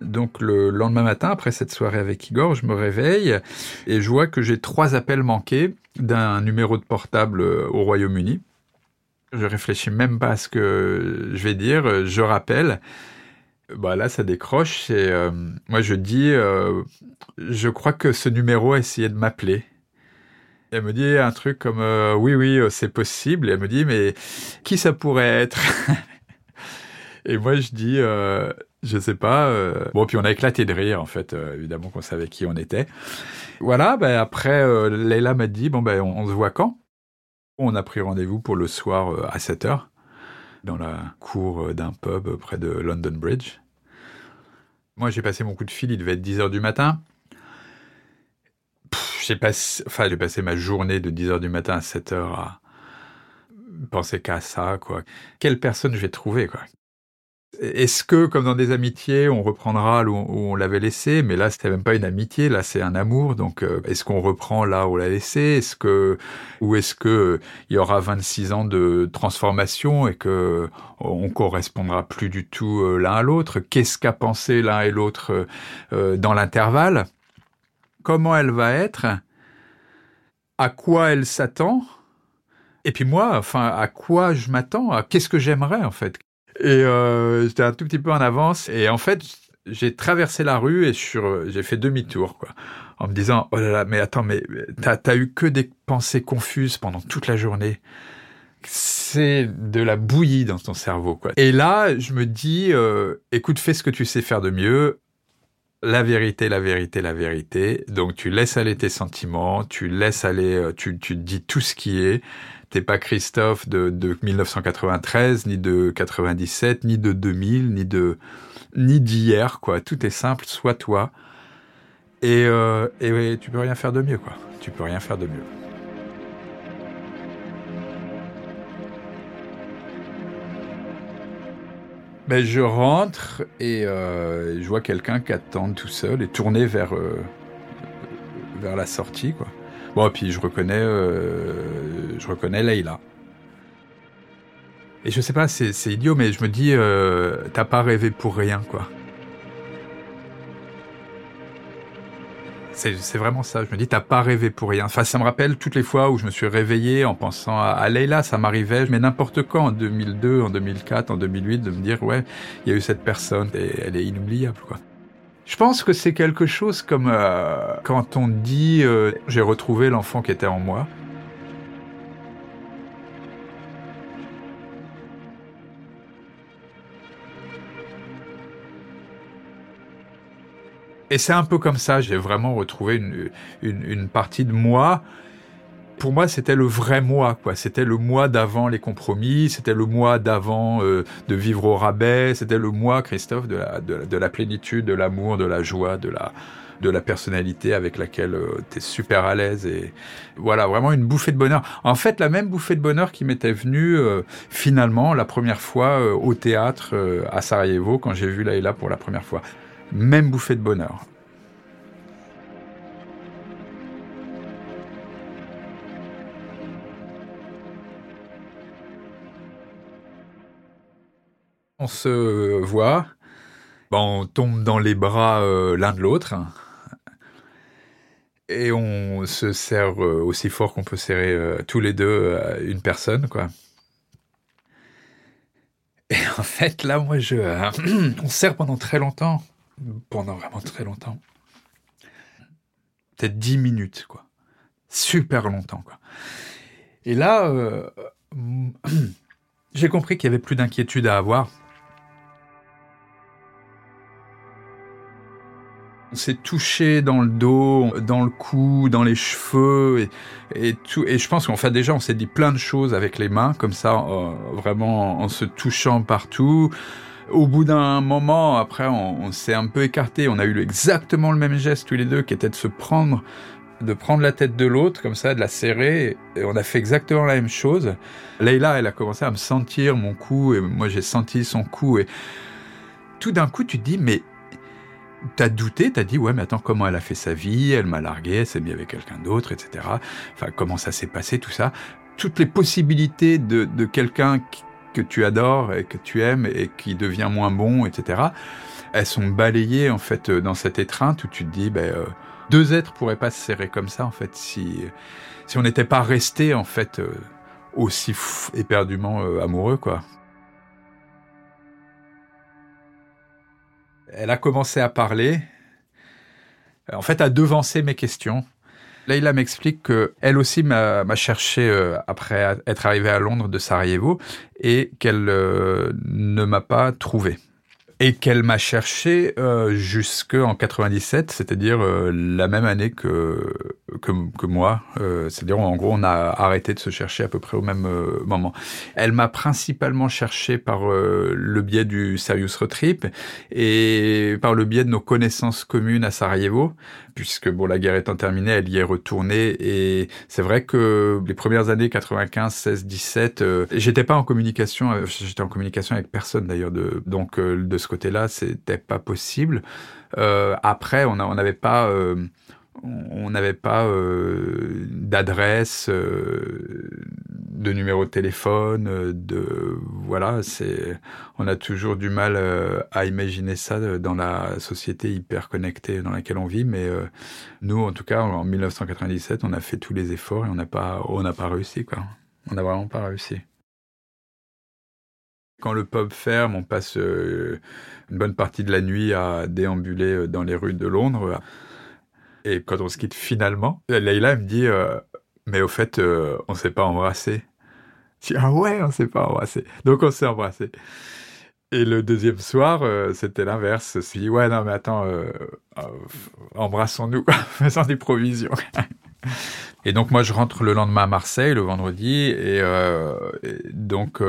Donc le lendemain matin, après cette soirée avec Igor, je me réveille et je vois que j'ai trois appels manqués d'un numéro de portable au Royaume-Uni. Je réfléchis même pas à ce que je vais dire. Je rappelle. Bah là, ça décroche. Et euh, moi, je dis, euh, je crois que ce numéro a essayé de m'appeler. Elle me dit un truc comme euh, oui, oui, c'est possible. Et elle me dit mais qui ça pourrait être? Et moi, je dis je sais pas. Bon, puis on a éclaté de rire en fait. évidemment qu'on savait qui on était. Voilà. Ben après, Leila m'a dit bon ben on se voit quand? On a pris rendez-vous pour le soir euh, à 7 heures dans la cour euh, d'un pub près de London Bridge. Moi, j'ai passé mon coup de fil, il devait être 10 heures du matin. J'ai passé, enfin, j'ai passé ma journée de 10 heures du matin à 7 heures à penser qu'à ça, quoi. Quelle personne je vais trouver, quoi? Est-ce que, comme dans des amitiés, on reprendra où on l'avait laissé Mais là, c'était même pas une amitié, là, c'est un amour. Donc, euh, est-ce qu'on reprend là où on l'a laissé? Est-ce que, ou est-ce que il y aura 26 ans de transformation et que on correspondra plus du tout euh, l'un à l'autre? Qu'est-ce qu'a pensé l'un et l'autre euh, dans l'intervalle? Comment elle va être? À quoi elle s'attend? Et puis moi, enfin, à quoi je m'attends? Qu'est-ce que j'aimerais en fait? Et euh, j'étais un tout petit peu en avance. Et en fait, j'ai traversé la rue et j'ai fait demi-tour, quoi. En me disant, oh là là, mais attends, mais t'as as eu que des pensées confuses pendant toute la journée. C'est de la bouillie dans ton cerveau, quoi. Et là, je me dis, euh, écoute, fais ce que tu sais faire de mieux. La vérité, la vérité, la vérité. Donc, tu laisses aller tes sentiments, tu laisses aller, euh, tu, tu dis tout ce qui est T'es pas Christophe de, de 1993, ni de 97, ni de 2000, ni de ni d'hier, quoi. Tout est simple, sois toi. Et, euh, et tu peux rien faire de mieux, quoi. Tu peux rien faire de mieux. je rentre et euh, je vois quelqu'un qui attend tout seul et tourné vers, euh, vers la sortie. Quoi. Bon, puis je reconnais, euh, je reconnais Leïla. Et je sais pas, c'est, idiot, mais je me dis, t'as pas rêvé pour rien, quoi. C'est vraiment ça. Je me dis, t'as pas rêvé pour rien. Enfin, ça me rappelle toutes les fois où je me suis réveillé en pensant à, à Leila. Ça m'arrivait, mais n'importe quand, en 2002, en 2004, en 2008, de me dire, ouais, il y a eu cette personne et elle est inoubliable, quoi. Je pense que c'est quelque chose comme euh, quand on dit, euh, j'ai retrouvé l'enfant qui était en moi. Et c'est un peu comme ça, j'ai vraiment retrouvé une, partie de moi. Pour moi, c'était le vrai moi, quoi. C'était le moi d'avant les compromis, c'était le moi d'avant euh, de vivre au rabais, c'était le moi, Christophe, de la, de, de la plénitude, de l'amour, de la joie, de la, de la personnalité avec laquelle euh, tu es super à l'aise et voilà vraiment une bouffée de bonheur. En fait, la même bouffée de bonheur qui m'était venue euh, finalement la première fois euh, au théâtre à Sarajevo quand j'ai vu Laïla pour la première fois même bouffée de bonheur. On se voit, on tombe dans les bras euh, l'un de l'autre et on se serre euh, aussi fort qu'on peut serrer euh, tous les deux une personne, quoi. Et en fait, là, moi, je, on serre pendant très longtemps pendant vraiment très longtemps. Peut-être dix minutes, quoi. Super longtemps, quoi. Et là, j'ai compris qu'il y avait plus d'inquiétude à avoir. On s'est touché dans le dos, dans le cou, dans les cheveux et, et tout. Et je pense qu'en fait déjà on s'est dit plein de choses avec les mains, comme ça, euh, vraiment en se touchant partout. Au bout d'un moment, après, on, on s'est un peu écarté. On a eu exactement le même geste tous les deux, qui était de se prendre, de prendre la tête de l'autre, comme ça, de la serrer. Et on a fait exactement la même chose. Leïla, elle a commencé à me sentir mon cou, et moi j'ai senti son cou. Et tout d'un coup, tu te dis, mais T'as douté, t'as dit ouais mais attends comment elle a fait sa vie, elle m'a largué, elle s'est mise avec quelqu'un d'autre, etc. Enfin comment ça s'est passé tout ça, toutes les possibilités de, de quelqu'un que tu adores et que tu aimes et qui devient moins bon, etc. Elles sont balayées en fait dans cette étreinte où tu te dis ben euh, deux êtres pourraient pas se serrer comme ça en fait si si on n'était pas resté en fait euh, aussi éperdument euh, amoureux quoi. Elle a commencé à parler, en fait, à devancer mes questions. Leïla m'explique que elle aussi m'a cherché euh, après être arrivée à Londres de Sarajevo et qu'elle euh, ne m'a pas trouvé et qu'elle m'a cherché euh, jusqu'en 97, c'est-à-dire la même année que, que, que moi. Euh, c'est-à-dire, en gros, on a arrêté de se chercher à peu près au même euh, moment. Elle m'a principalement cherché par euh, le biais du Serious Retrip et par le biais de nos connaissances communes à Sarajevo, puisque bon, la guerre étant terminée, elle y est retournée. Et c'est vrai que les premières années 95, 16, 17, j'étais pas en communication, j'étais en communication avec personne d'ailleurs, de, donc de ce côté-là, c'était pas possible. Euh, après, on n'avait pas, euh, on n'avait pas euh, d'adresse, euh, de numéro de téléphone, de voilà. C'est, on a toujours du mal euh, à imaginer ça dans la société hyper connectée dans laquelle on vit. Mais euh, nous, en tout cas, en 1997, on a fait tous les efforts et on n'a pas, on n'a pas réussi quoi. On n'a vraiment pas réussi. Quand le pub ferme, on passe euh, une bonne partie de la nuit à déambuler euh, dans les rues de Londres. Et quand on se quitte finalement, Leïla me dit euh, Mais au fait, euh, on s'est pas embrassé. Je dis Ah ouais, on s'est pas embrassé. Donc on s'est embrassé. Et le deuxième soir, euh, c'était l'inverse. Je me suis dit Ouais, non, mais attends, embrassons-nous, faisons des provisions. Et donc moi je rentre le lendemain à Marseille le vendredi et, donc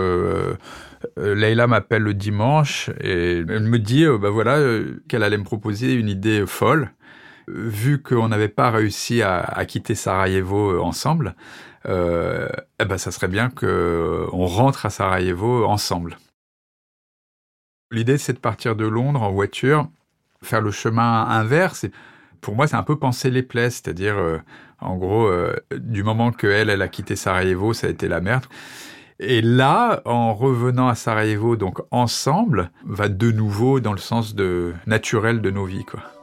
Leïla m'appelle le dimanche et elle me dit euh, bah voilà qu'elle allait me proposer une idée folle vu qu'on n'avait pas réussi à, quitter Sarajevo ensemble euh, eh ben ça serait bien que on rentre à Sarajevo ensemble. L'idée, c'est de partir de Londres en voiture, faire le chemin inverse. pour moi, c'est un peu penser les plaies, c'est-à-dire, euh, en gros, euh, du moment que elle, elle a quitté Sarajevo, ça a été la merde. Et là, en revenant à Sarajevo, donc ensemble, va de nouveau dans le sens de naturel de nos vies, quoi.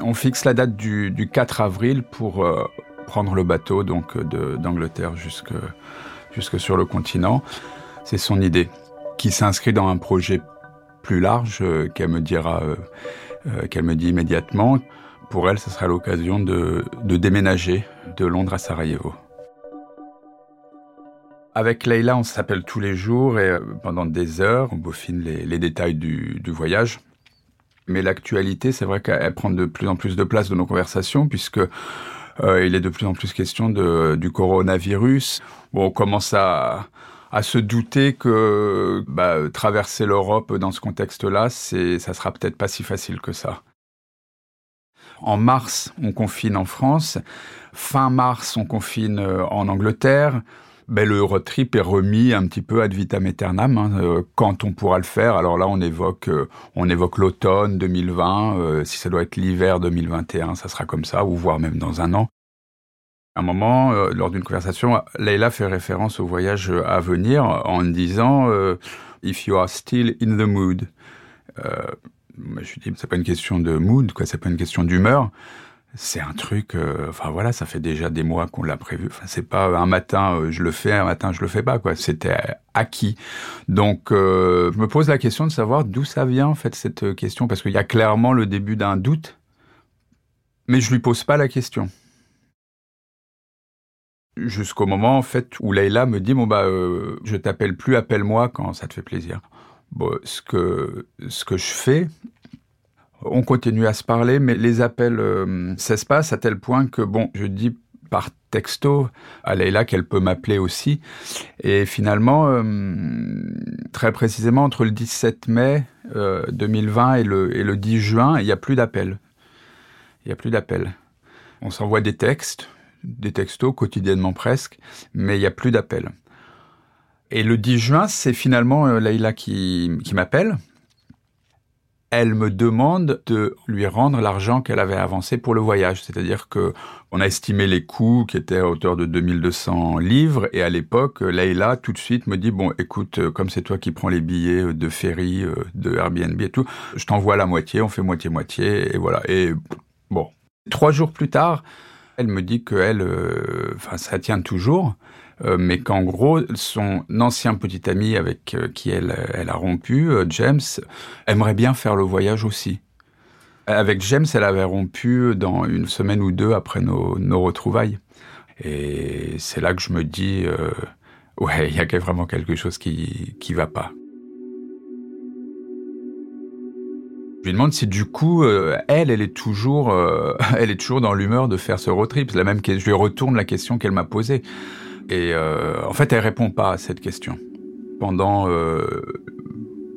On fixe la date du, 4 avril pour euh, prendre le bateau donc d'Angleterre jusque jusque sur le continent. C'est son idée, qui s'inscrit dans un projet plus large euh, qu'elle me dira, euh, euh, qu'elle me dit immédiatement. Pour elle, ce sera l'occasion de, déménager de Londres à Sarajevo. Avec Leila, on s'appelle tous les jours et pendant des heures, on bauffine les, détails du, voyage. Mais l'actualité, c'est vrai qu'elle prend de plus en plus de place dans nos conversations, puisque il est de plus en plus question du coronavirus. On commence à, à se douter que bah, traverser l'Europe dans ce contexte-là, c'est, ça sera peut-être pas si facile que ça. En mars, on confine en France. Fin mars, on confine euh, en Angleterre. Ben, le road trip est remis un petit peu ad vitam aeternam. Hein, euh, quand on pourra le faire. Alors là, on évoque, euh, on évoque l'automne 2020. si ça doit être l'hiver 2021, ça sera comme ça, ou voire même dans un an. À un moment, euh, lors d'une conversation, Leila fait référence au voyage à venir en disant euh, If you are still in the mood. Euh, je lui dis c'est pas une question de mood, quoi, c'est pas une question d'humeur. C'est un truc, enfin voilà, ça fait déjà des mois qu'on l'a prévu. Enfin, c'est pas un matin je le fais, un matin je le fais pas, quoi. C'était acquis. Donc, je me pose la question de savoir d'où ça vient en fait cette question, parce qu'il y a clairement le début d'un doute, mais je lui pose pas la question jusqu'au moment en fait où Leïla me dit bon bah euh, je t'appelle plus appelle-moi quand ça te fait plaisir. Bon, ce que ce que je fais on continue à se parler mais les appels euh, s'espacent à tel point que bon je dis par texto à Leïla qu'elle peut m'appeler aussi et finalement euh, très précisément entre le 17 mai 2020 et le et le 10 juin il n'y a plus d'appels il n'y a plus d'appels on s'envoie des textes des textos quotidiennement presque, mais il n'y a plus d'appels. Et le 10 juin, c'est finalement euh, Leïla qui m'appelle. Elle me demande de lui rendre l'argent qu'elle avait avancé pour le voyage. C'est-à-dire que on a estimé les coûts qui étaient à hauteur de 2200 livres. Et à l'époque, Leïla, tout de suite, me dit, bon, écoute, euh, comme c'est toi qui prends les billets de ferry, euh, de Airbnb et tout, je t'envoie la moitié, on fait moitié-moitié. Et voilà. Et bon. Trois jours plus tard, elle me dit que elle, euh, enfin, ça tient toujours, euh, mais qu'en gros, son ancien petit ami avec euh, qui elle, elle a rompu, James, aimerait bien faire le voyage aussi. Avec James, elle avait rompu dans une semaine ou deux après nos, nos retrouvailles. Et c'est là que je me dis, ouais, il y a vraiment quelque chose qui qui va pas. Je lui demande si du coup, euh, elle, elle est toujours, euh, elle est toujours dans l'humeur de faire ce road trip. La même, je lui retourne la question qu'elle m'a posée. Et euh, en fait, elle répond pas à cette question. Pendant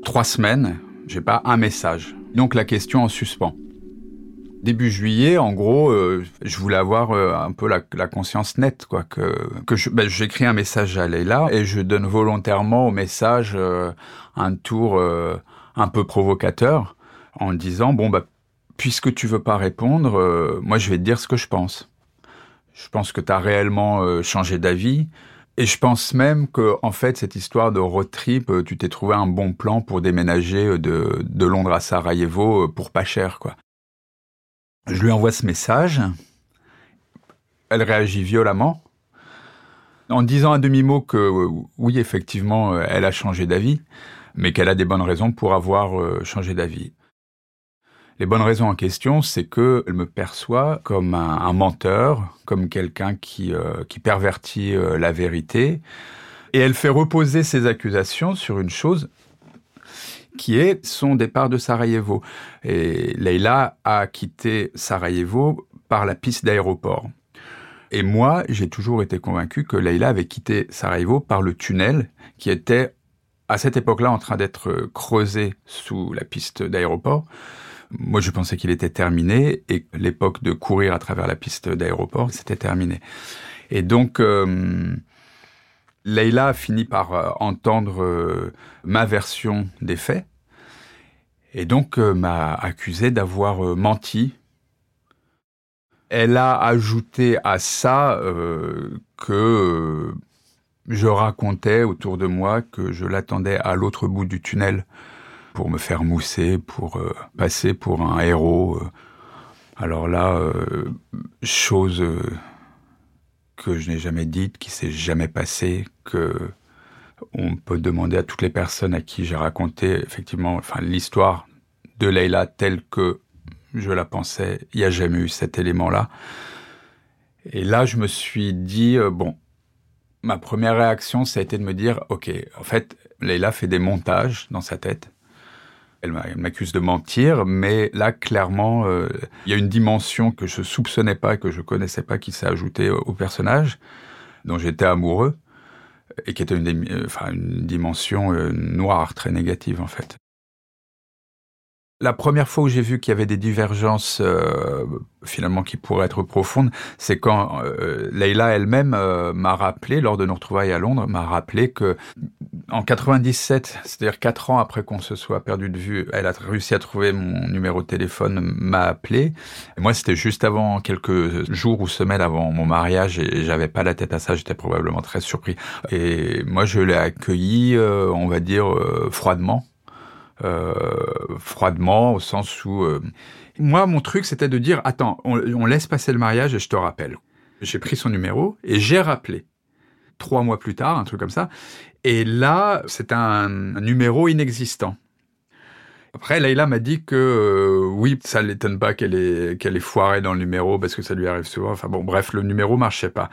trois semaines, j'ai pas un message. Donc la question en suspens. Début juillet, en gros, je voulais avoir un peu la, conscience nette, quoi, que, ben, j'écris un message à Leila et je donne volontairement au message un tour un peu provocateur en disant bon bah puisque tu veux pas répondre, euh, moi je vais te dire ce que je pense. Je pense que tu as réellement euh, changé d'avis. Et je pense même que, en fait, cette histoire de road trip, euh, tu t'es trouvé un bon plan pour déménager de, de Londres à Sarajevo pour pas cher, quoi. Je lui envoie ce message. Elle réagit violemment, en disant à demi-mot que oui, effectivement, elle a changé d'avis, mais qu'elle a des bonnes raisons pour avoir changé d'avis. Les bonnes raisons en question, c'est qu'elle me perçoit comme un, menteur, comme quelqu'un qui, euh, pervertit euh, la vérité. Et elle fait reposer ses accusations sur une chose qui est son départ de Sarajevo. Et Leila a quitté Sarajevo par la piste d'aéroport. Et moi, j'ai toujours été convaincu que Leila avait quitté Sarajevo par le tunnel qui était à cette époque-là en train d'être creusé sous la piste d'aéroport. Moi, je pensais qu'il était terminé et l'époque de courir à travers la piste d'aéroport, c'était terminé. Et donc, euh, Leïla a fini par euh, entendre euh, ma version des faits et donc m'a accusé d'avoir menti. Elle a ajouté à ça que je racontais autour de moi que je l'attendais à l'autre bout du tunnel pour me faire mousser, pour passer pour un héros. Alors là, chose que je n'ai jamais dite, qui s'est jamais passée, que on peut demander à toutes les personnes à qui j'ai raconté effectivement, enfin l'histoire de Leila telle que je la pensais, il n'y a jamais eu cet élément-là. Et là, je me suis dit euh, bon, ma première réaction, ça a été de me dire ok, en fait, Leila fait des montages dans sa tête elle m'accuse de mentir, mais là, clairement, euh, il y a une dimension que je soupçonnais pas, que je connaissais pas, qui s'est ajoutée au personnage, dont j'étais amoureux, et qui était une, dimension euh, noire, très négative, en fait. La première fois où j'ai vu qu'il y avait des divergences euh, finalement qui pourraient être profondes, c'est quand euh, Leïla elle-même euh, m'a rappelé, lors de nos retrouvailles à Londres, m'a rappelé que en 97, c'est-à-dire quatre ans après qu'on se soit perdu de vue, elle a réussi à trouver mon numéro de téléphone, m'a appelé. Et moi, c'était juste avant quelques jours ou semaines avant mon mariage et j'avais pas la tête à ça. J'étais probablement très surpris. Et moi, je l'ai accueilli, on va dire, froidement euh, froidement, au sens où... Euh, moi, mon truc, c'était de dire, attends, on, laisse passer le mariage et je te rappelle. J'ai pris son numéro et j'ai rappelé. Trois mois plus tard, un truc comme ça. Et là, c'est un, numéro inexistant. Après, Leïla m'a dit que euh, oui, ça l'étonne pas qu'elle est qu'elle est foirée dans le numéro parce que ça lui arrive souvent. Enfin bon, bref, le numéro marchait pas.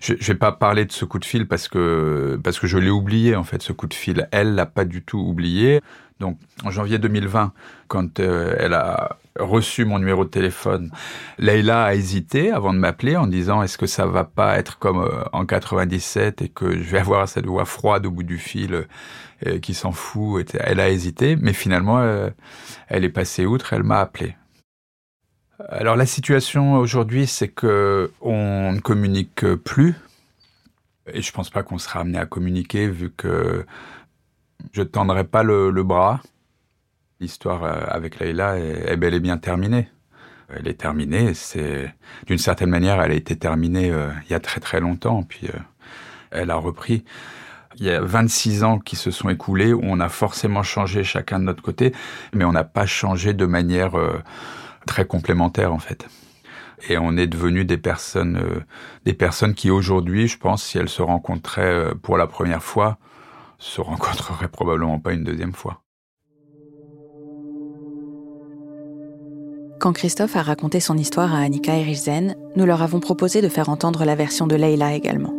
Je, je vais pas parler de ce coup de fil parce que parce que je l'ai oublié en fait ce coup de fil. Elle l'a pas du tout oublié. Donc en janvier 2020, quand euh, elle a reçu mon numéro de téléphone, Leïla a hésité avant de m'appeler en disant est-ce que ça va pas être comme euh, en 97 et que je vais avoir cette voix froide au bout du fil euh, qui s'en fout. Elle a hésité, mais finalement elle est passée outre, elle m'a appelé. Alors la situation aujourd'hui, c'est que on ne communique plus, et je pense pas qu'on sera amené à communiquer vu que je tendrai pas le, bras. L'histoire euh, avec Leïla est, bel et bien terminée. Elle est terminée. C'est d'une certaine manière, elle a été terminée euh, il y a très très longtemps. Puis euh, elle a repris. Il y a 26 ans qui se sont écoulés où on a forcément changé chacun de notre côté, mais on n'a pas changé de manière très complémentaire en fait. Et on est devenu des personnes, des personnes qui aujourd'hui, je pense, si elles se rencontraient pour la première fois, se rencontrerait probablement pas une deuxième fois. Quand Christophe a raconté son histoire à Annika et nous leur avons proposé de faire entendre la version de Leila également.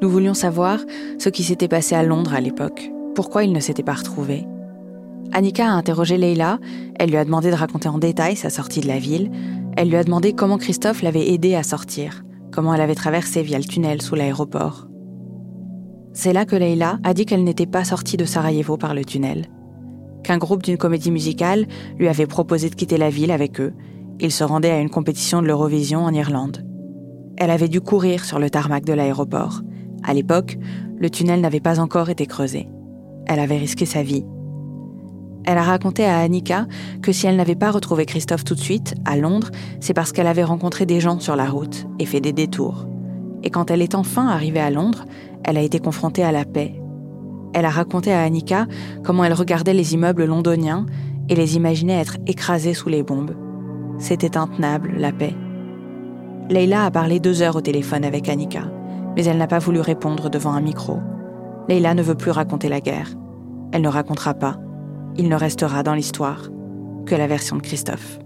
Nous voulions savoir ce qui s'était passé à Londres à l'époque, pourquoi ils ne s'étaient pas retrouvés. Annika a interrogé Leila, elle lui a demandé de raconter en détail sa sortie de la ville, elle lui a demandé comment Christophe l'avait aidé à sortir, comment elle avait traversé via le tunnel sous l'aéroport. C'est là que Leila a dit qu'elle n'était pas sortie de Sarajevo par le tunnel. Qu'un groupe d'une comédie musicale lui avait proposé de quitter la ville avec eux. Ils se rendaient à une compétition de l'Eurovision en Irlande. Elle avait dû courir sur le tarmac de l'aéroport. À l'époque, le tunnel n'avait pas encore été creusé. Elle avait risqué sa vie. Elle a raconté à Annika que si elle n'avait pas retrouvé Christophe tout de suite, à Londres, c'est parce qu'elle avait rencontré des gens sur la route et fait des détours. Et quand elle est enfin arrivée à Londres, elle a été confrontée à la paix. Elle a raconté à Annika comment elle regardait les immeubles londoniens et les imaginait être écrasés sous les bombes. C'était intenable, la paix. Leila a parlé deux heures au téléphone avec Annika, mais elle n'a pas voulu répondre devant un micro. Leila ne veut plus raconter la guerre. Elle ne racontera pas. Il ne restera dans l'histoire que la version de Christophe.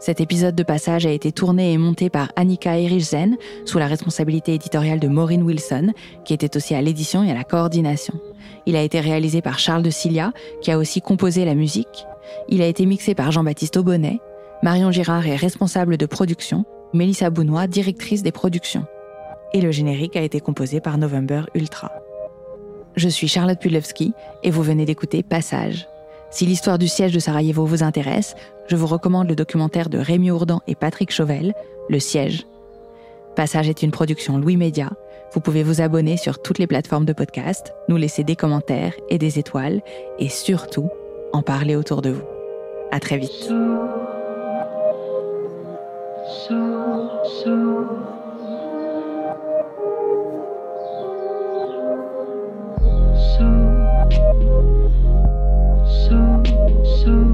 Cet épisode de passage a été tourné et monté par Annika Erichsen sous la responsabilité éditoriale de Maureen Wilson, qui était aussi à l'édition et à la coordination. Il a été réalisé par Charles de Cilia, qui a aussi composé la musique. Il a été mixé par Jean-Baptiste Aubonnet. Marion Girard est responsable de production. Mélissa Bounois, directrice des productions. Et le générique a été composé par November Ultra. Je suis Charlotte Pudlewski et vous venez d'écouter Passage. Si l'histoire du siège de Sarajevo vous intéresse, je vous recommande le documentaire de Rémi Ourdan et Patrick Chauvel, Le siège. Passage est une production Louis Média. Vous pouvez vous abonner sur toutes les plateformes de podcast, nous laisser des commentaires et des étoiles, et surtout, en parler autour de vous. À très vite. so